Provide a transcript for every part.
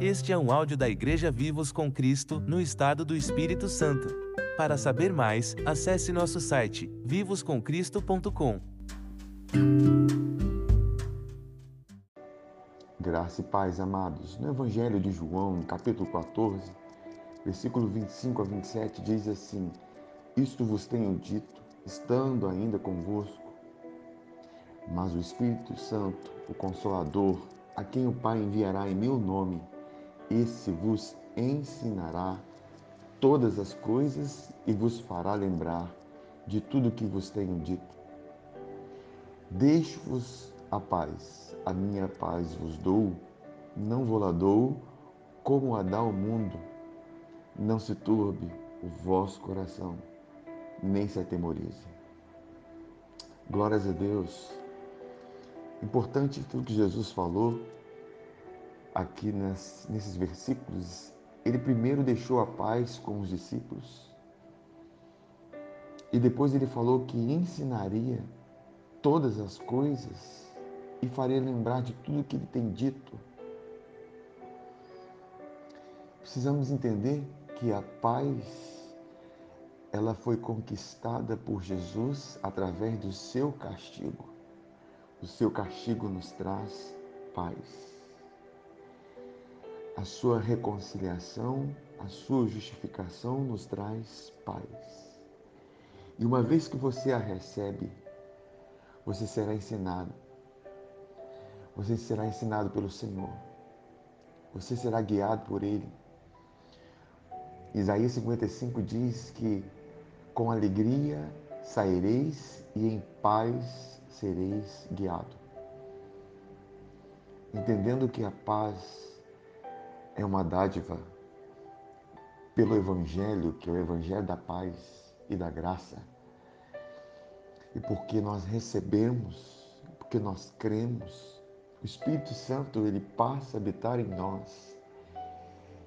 Este é um áudio da Igreja Vivos com Cristo, no estado do Espírito Santo. Para saber mais, acesse nosso site vivoscomcristo.com. Graça e paz, amados. No Evangelho de João, capítulo 14, versículo 25 a 27, diz assim: Isto vos tenho dito, estando ainda convosco. Mas o Espírito Santo, o Consolador, a quem o Pai enviará em meu nome, esse vos ensinará todas as coisas e vos fará lembrar de tudo que vos tenho dito. Deixo-vos a paz, a minha paz vos dou, não vou lá dou como a dá o mundo. Não se turbe o vosso coração, nem se atemorize. Glórias a Deus. Importante tudo que Jesus falou aqui nesses versículos, ele primeiro deixou a paz com os discípulos e depois ele falou que ensinaria todas as coisas e faria lembrar de tudo que ele tem dito. Precisamos entender que a paz ela foi conquistada por Jesus através do seu castigo. O seu castigo nos traz paz a sua reconciliação, a sua justificação nos traz paz. E uma vez que você a recebe, você será ensinado. Você será ensinado pelo Senhor. Você será guiado por Ele. Isaías 55 diz que com alegria saireis e em paz sereis guiado. Entendendo que a paz é uma dádiva pelo Evangelho, que é o Evangelho da paz e da graça. E porque nós recebemos, porque nós cremos, o Espírito Santo ele passa a habitar em nós.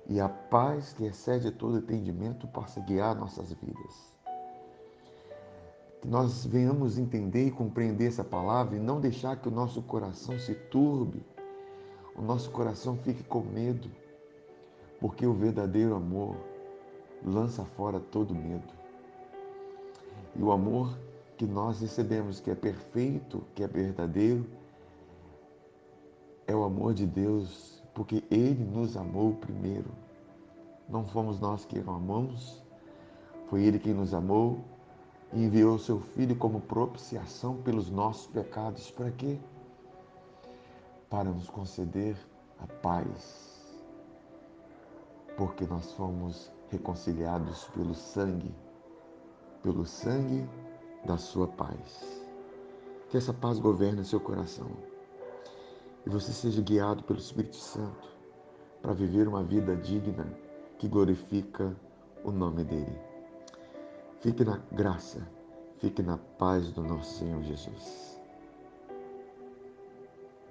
E a paz que excede todo entendimento passa a guiar nossas vidas. Que nós venhamos entender e compreender essa palavra e não deixar que o nosso coração se turbe, o nosso coração fique com medo, porque o verdadeiro amor lança fora todo medo. E o amor que nós recebemos, que é perfeito, que é verdadeiro, é o amor de Deus, porque Ele nos amou primeiro. Não fomos nós que o amamos, foi Ele quem nos amou enviou seu Filho como propiciação pelos nossos pecados. Para quê? Para nos conceder a paz porque nós fomos reconciliados pelo sangue, pelo sangue da sua paz. Que essa paz governe seu coração e você seja guiado pelo Espírito Santo para viver uma vida digna que glorifica o nome dele. Fique na graça, fique na paz do nosso Senhor Jesus.